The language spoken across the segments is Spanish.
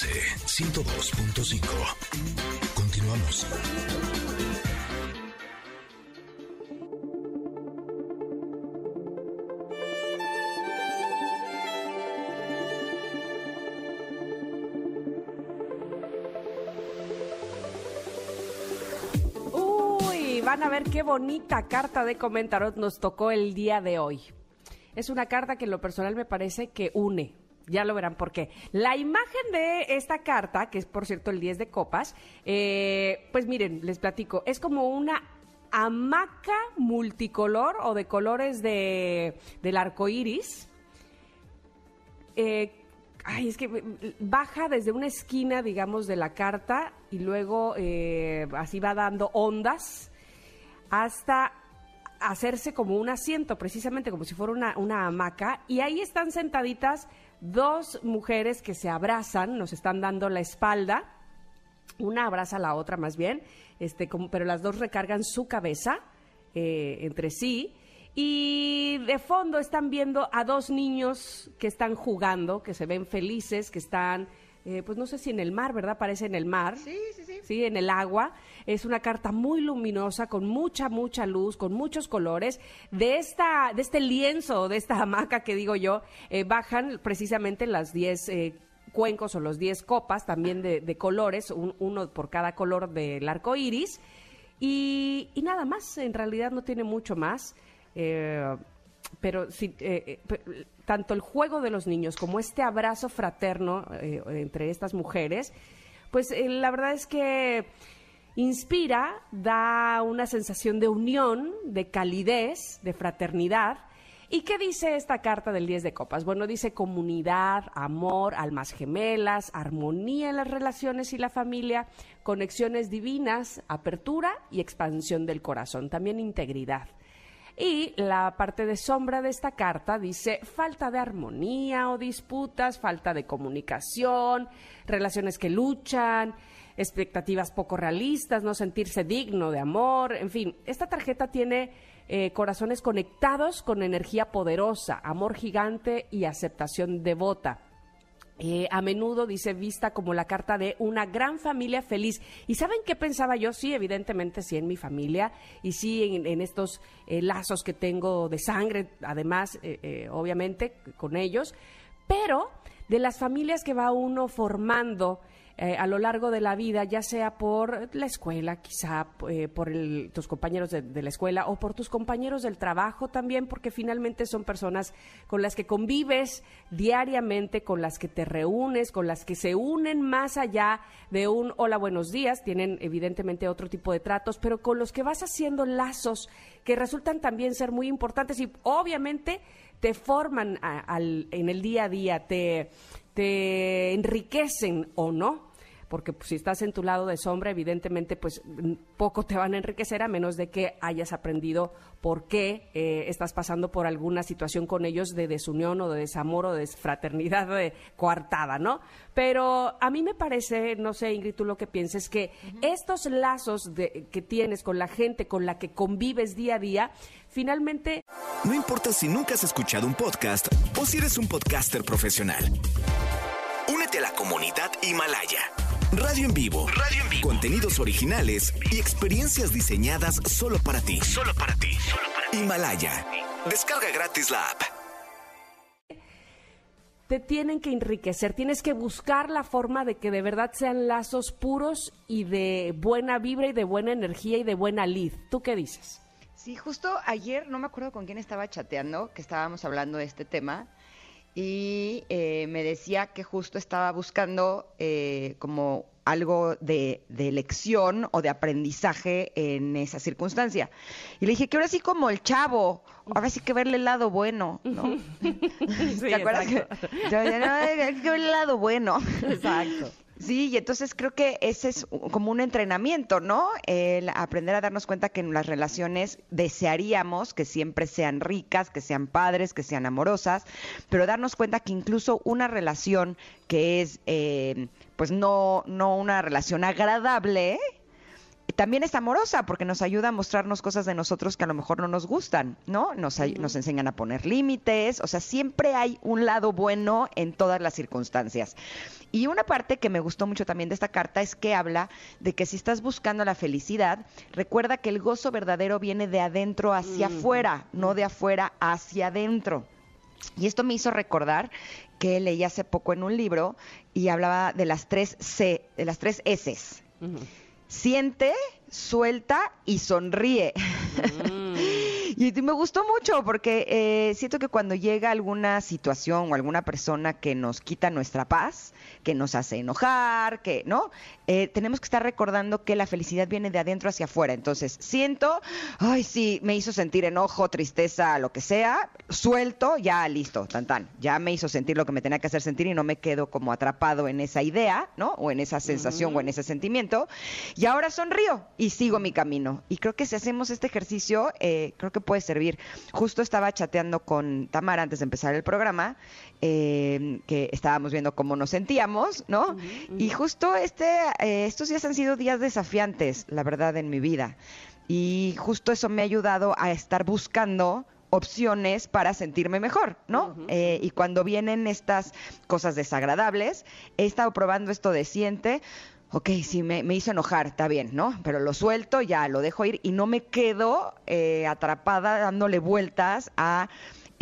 MBS 102.5. Continuamos. Uy, van a ver qué bonita carta de comentarot nos tocó el día de hoy. Es una carta que en lo personal me parece que une. Ya lo verán por qué. La imagen de esta carta, que es por cierto el 10 de copas, eh, pues miren, les platico, es como una hamaca multicolor o de colores de, del arco iris. Eh, ay, es que baja desde una esquina, digamos, de la carta y luego eh, así va dando ondas hasta hacerse como un asiento, precisamente como si fuera una, una hamaca. Y ahí están sentaditas dos mujeres que se abrazan, nos están dando la espalda. Una abraza a la otra más bien, este, como, pero las dos recargan su cabeza eh, entre sí. Y de fondo están viendo a dos niños que están jugando, que se ven felices, que están, eh, pues no sé si en el mar, ¿verdad? Parece en el mar. Sí, sí, sí. Sí, en el agua. Es una carta muy luminosa, con mucha, mucha luz, con muchos colores. De esta, de este lienzo, de esta hamaca que digo yo, eh, bajan precisamente las 10 eh, cuencos o los 10 copas también de, colores, un- uno por cada color del arco iris. Y, nada más, en realidad no tiene mucho más. Eh, pero sí, eh, tanto el juego de los niños como este abrazo fraterno entre estas mujeres, pues la verdad es que inspira, da una sensación de unión, de calidez, de fraternidad. ¿Y qué dice esta carta del 10 de copas? Bueno, dice comunidad, amor, almas gemelas, armonía en las relaciones y la familia, conexiones divinas, apertura y expansión del corazón, también integridad. Y la parte de sombra de esta carta dice falta de armonía o disputas, falta de comunicación, relaciones que luchan, expectativas poco realistas, no sentirse digno de amor, en fin, esta tarjeta tiene eh, corazones conectados con energía poderosa, amor gigante y aceptación devota. Eh, a menudo dice vista como la carta de una gran familia feliz. ¿Y saben qué pensaba yo? Sí, evidentemente sí en mi familia y sí en, estos eh, lazos que tengo de sangre, además, eh, obviamente, con ellos, pero de las familias que va uno formando eh, a lo largo de la vida, ya sea por la escuela, quizá eh, por el- tus compañeros de, la escuela o por tus compañeros del trabajo también, porque finalmente son personas con las que convives diariamente, con las que te reúnes, con las que se unen más allá de un hola, buenos días, tienen evidentemente otro tipo de tratos, pero con los que vas haciendo lazos que resultan también ser muy importantes y obviamente te forman al- en el día a día, te, te enriquecen o no porque pues, si estás en tu lado de sombra, evidentemente, pues poco te van a enriquecer a menos de que hayas aprendido por qué eh, estás pasando por alguna situación con ellos de desunión o de desamor o de fraternidad de coartada, ¿no? Pero a mí me parece, no sé, Ingrid, tú lo que pienses, que estos lazos de- que tienes con la gente con la que convives día a día, finalmente No importa si nunca has escuchado un podcast o si eres un podcaster profesional. Únete a la comunidad Himalaya. Radio en vivo. Radio en vivo. Contenidos originales y experiencias diseñadas solo para ti. Solo para ti. Himalaya. Descarga gratis la app. te tienen que enriquecer, tienes que buscar la forma de que de verdad sean lazos puros y de buena vibra y de buena energía y de buena lid. ¿Tú qué dices? Sí, justo ayer, no me acuerdo con quién estaba chateando, que estábamos hablando de este tema, y eh, me decía que justo estaba buscando eh, como algo de, de lección o de aprendizaje en esa circunstancia. Y le dije que ahora sí como el chavo, ahora sí que verle el lado bueno, ¿no? ¿Te acuerdas? que-. Yo no, hay que verle el lado bueno. Exacto. Sí, y entonces creo que ese es como un entrenamiento, ¿no? El aprender a darnos cuenta que en las relaciones desearíamos que siempre sean ricas, que sean padres, que sean amorosas, pero darnos cuenta que incluso una relación que es, eh, pues no, no una relación agradable, también es amorosa porque nos ayuda a mostrarnos cosas de nosotros que a lo mejor no nos gustan, ¿no? Nos, nos enseñan a poner límites, o sea, siempre hay un lado bueno en todas las circunstancias. Y una parte que me gustó mucho también de esta carta es que habla de que si estás buscando la felicidad, recuerda que el gozo verdadero viene de adentro hacia afuera, no de afuera hacia adentro. Y esto me hizo recordar que leí hace poco en un libro y hablaba de las tres C, de las tres S. Siente, suelta y sonríe. Mm. Y me gustó mucho porque eh, siento que cuando llega alguna situación o alguna persona que nos quita nuestra paz, que nos hace enojar, que, ¿no? Eh, tenemos que estar recordando que la felicidad viene de adentro hacia afuera. Entonces, siento, ay, sí, me hizo sentir enojo, tristeza, lo que sea, suelto, ya listo, tan tan. Ya me hizo sentir lo que me tenía que hacer sentir y no me quedo como atrapado en esa idea, ¿no? O en esa sensación o en ese sentimiento. Y ahora sonrío y sigo mi camino. Y creo que si hacemos este ejercicio, eh, creo que puede servir. Justo estaba chateando con Tamara antes de empezar el programa, eh, que estábamos viendo cómo nos sentíamos, ¿no? Y justo este, eh, estos días han sido días desafiantes, la verdad, en mi vida. Y justo eso me ha ayudado a estar buscando opciones para sentirme mejor, ¿no? Eh, y cuando vienen estas cosas desagradables, he estado probando esto de siente, ok, sí, me, hizo enojar, está bien, ¿no? Pero lo suelto, ya lo dejo ir y no me quedo eh, atrapada dándole vueltas a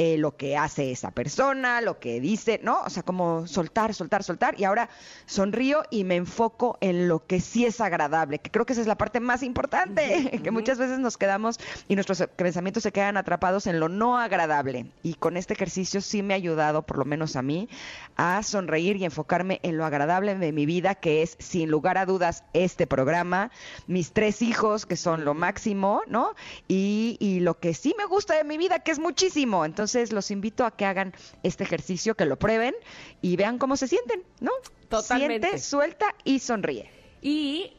eh, lo que hace esa persona, lo que dice, ¿no? O sea, como soltar, soltar, soltar. Y ahora sonrío y me enfoco en lo que sí es agradable, que creo que esa es la parte más importante, que muchas veces nos quedamos y nuestros pensamientos se quedan atrapados en lo no agradable. Y con este ejercicio sí me ha ayudado, por lo menos a mí, a sonreír y enfocarme en lo agradable de mi vida, que es, sin lugar a dudas, este programa, mis tres hijos, que son lo máximo, ¿no? Y, y lo que sí me gusta de mi vida, que es muchísimo. Entonces, entonces los invito a que hagan este ejercicio, que lo prueben y vean cómo se sienten, ¿no? Totalmente. Siente, suelta y sonríe. Y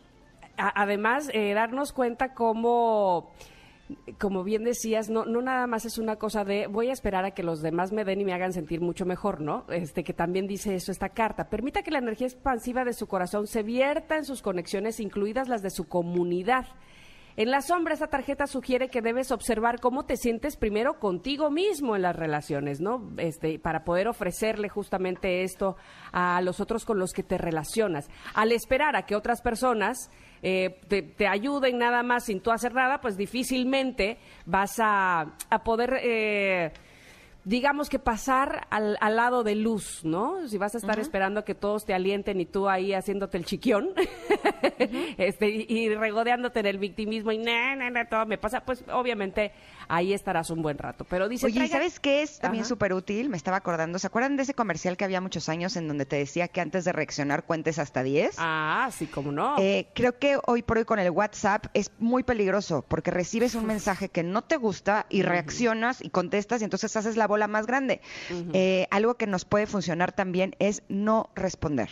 además eh, darnos cuenta cómo como bien decías, no, no nada más es una cosa de voy a esperar a que los demás me den y me hagan sentir mucho mejor, ¿no? Este que también dice eso esta carta. Permita que la energía expansiva de su corazón se vierta en sus conexiones, incluidas las de su comunidad. En la sombra, esa tarjeta sugiere que debes observar cómo te sientes primero contigo mismo en las relaciones, ¿no? Este, para poder ofrecerle justamente esto a los otros con los que te relacionas. Al esperar a que otras personas eh, te, ayuden nada más sin tú hacer nada, pues difícilmente vas a, poder... Eh, digamos que pasar al, lado de luz, ¿no? Si vas a estar esperando que todos te alienten y tú ahí haciéndote el chiquión este, y, regodeándote en el victimismo y nada, todo me pasa, pues obviamente ahí estarás un buen rato. Pero dice, Oye, ¿sabes qué es también súper útil? Me estaba acordando, ¿se acuerdan de ese comercial que había muchos años en donde te decía que antes de reaccionar cuentes hasta 10? Ah, sí, cómo no. Eh, creo que hoy por hoy con el WhatsApp es muy peligroso porque recibes un mensaje que no te gusta y reaccionas y contestas y entonces haces la bola más grande. Eh, algo que nos puede funcionar también es no responder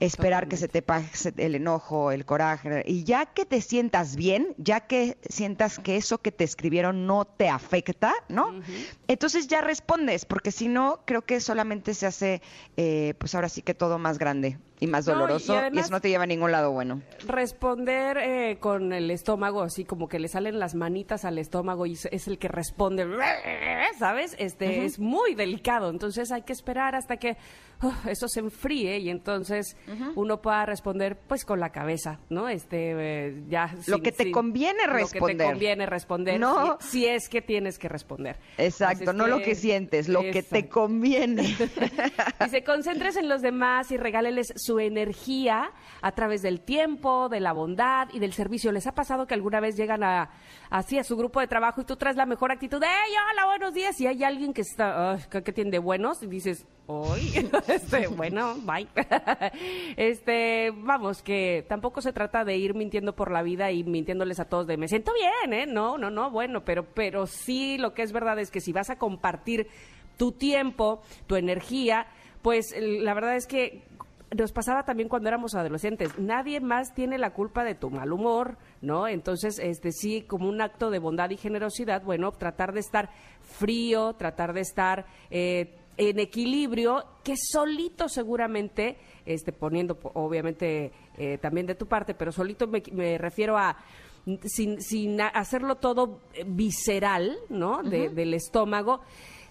esperar que se te pase el enojo, el coraje, y ya que te sientas bien, ya que sientas que eso que te escribieron no te afecta, ¿no? Entonces ya respondes, porque si no, creo que solamente se hace, eh, pues ahora sí que todo más grande y más doloroso y, eso no te lleva a ningún lado bueno. Responder eh, con el estómago, así como que le salen las manitas al estómago y es el que responde, ¿sabes? Este es muy delicado, entonces hay que esperar hasta que eso se enfríe y entonces uno pueda responder pues con la cabeza, ¿no? Este eh, ya lo que te conviene responder. Lo que te conviene responder no. si, es que tienes que responder. Exacto, no lo que sientes, lo que te conviene. y se concentres en los demás y regáleles su energía a través del tiempo, de la bondad y del servicio. ¿Les ha pasado que alguna vez llegan a así a su grupo de trabajo y tú traes la mejor actitud? ¡Hey, hola, buenos días! Y hay alguien que está, que tiene de buenos y dices, hoy. este, bueno, bye. este, vamos, que tampoco se trata de ir mintiendo por la vida y mintiéndoles a todos de me siento bien, ¿eh? No, no, no, bueno, pero, pero sí lo que es verdad es que si vas a compartir tu tiempo, tu energía, pues la verdad es que nos pasaba también cuando éramos adolescentes. Nadie más tiene la culpa de tu mal humor, ¿no? Entonces, este sí, como un acto de bondad y generosidad, bueno, tratar de estar frío, tratar de estar eh, en equilibrio, que solito seguramente, este, poniendo obviamente eh, también de tu parte, pero solito me, refiero a sin, sin hacerlo todo visceral, ¿no? Del estómago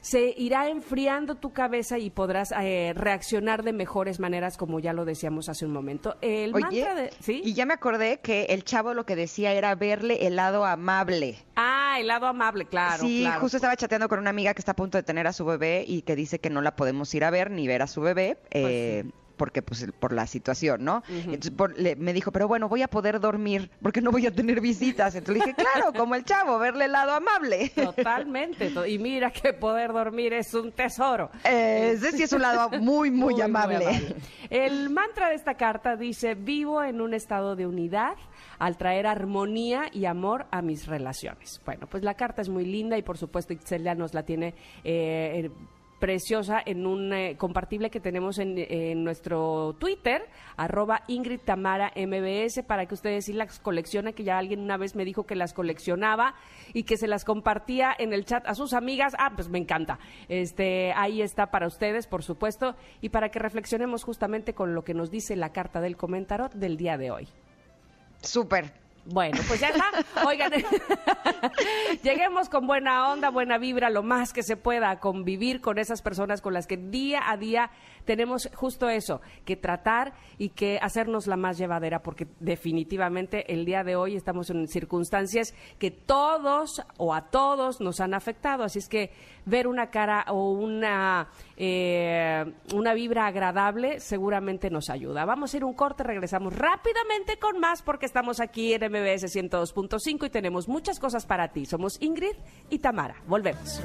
se irá enfriando tu cabeza y podrás eh, reaccionar de mejores maneras, como ya lo decíamos hace un momento. El mantra de, ¿sí? Y ya me acordé que el chavo lo que decía era verle el lado amable. Ah, el lado amable, claro. Sí, justo estaba chateando con una amiga que está a punto de tener a su bebé y que dice que no la podemos ir a ver ni ver a su bebé. Pues eh, porque pues por la situación, ¿no? Entonces me dijo, pero bueno, voy a poder dormir porque no voy a tener visitas. Entonces le dije, claro, como el chavo, verle el lado amable. Totalmente. Y mira que poder dormir es un tesoro. ese sí es un lado muy, muy, amable. El mantra de esta carta dice, vivo en un estado de unidad al traer armonía y amor a mis relaciones. Bueno, pues la carta es muy linda y por supuesto Itzelia nos la tiene eh, preciosa en un eh, compartible que tenemos en, nuestro Twitter, arroba Ingrid Tamara MBS, para que ustedes sí las coleccionen, que ya alguien una vez me dijo que las coleccionaba y que se las compartía en el chat a sus amigas. Ah, pues me encanta. Este, ahí está para ustedes, por supuesto, y para que reflexionemos justamente con lo que nos dice la carta del comentarot del día de hoy. Súper, bueno, pues ya está. Oigan, lleguemos con buena onda, buena vibra, lo más que se pueda, a convivir con esas personas con las que día a día tenemos justo eso, que tratar y que hacernos la más llevadera, porque definitivamente el día de hoy estamos en circunstancias que todos o a todos nos han afectado. Así es que ver una cara o una, eh, una vibra agradable seguramente nos ayuda. Vamos a ir un corte, regresamos rápidamente con más porque estamos aquí en MBS 102.5 y tenemos muchas cosas para ti. Somos Ingrid y Tamara. Volvemos.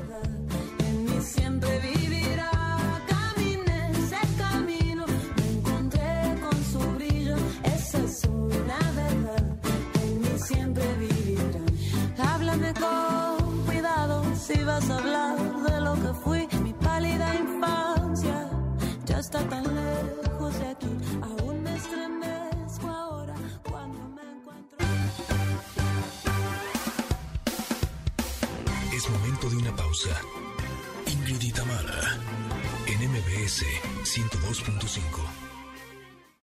con cuidado si vas a hablar de lo que fui. Mi pálida infancia ya está tan pausa. Ingrid en MBS 102.5.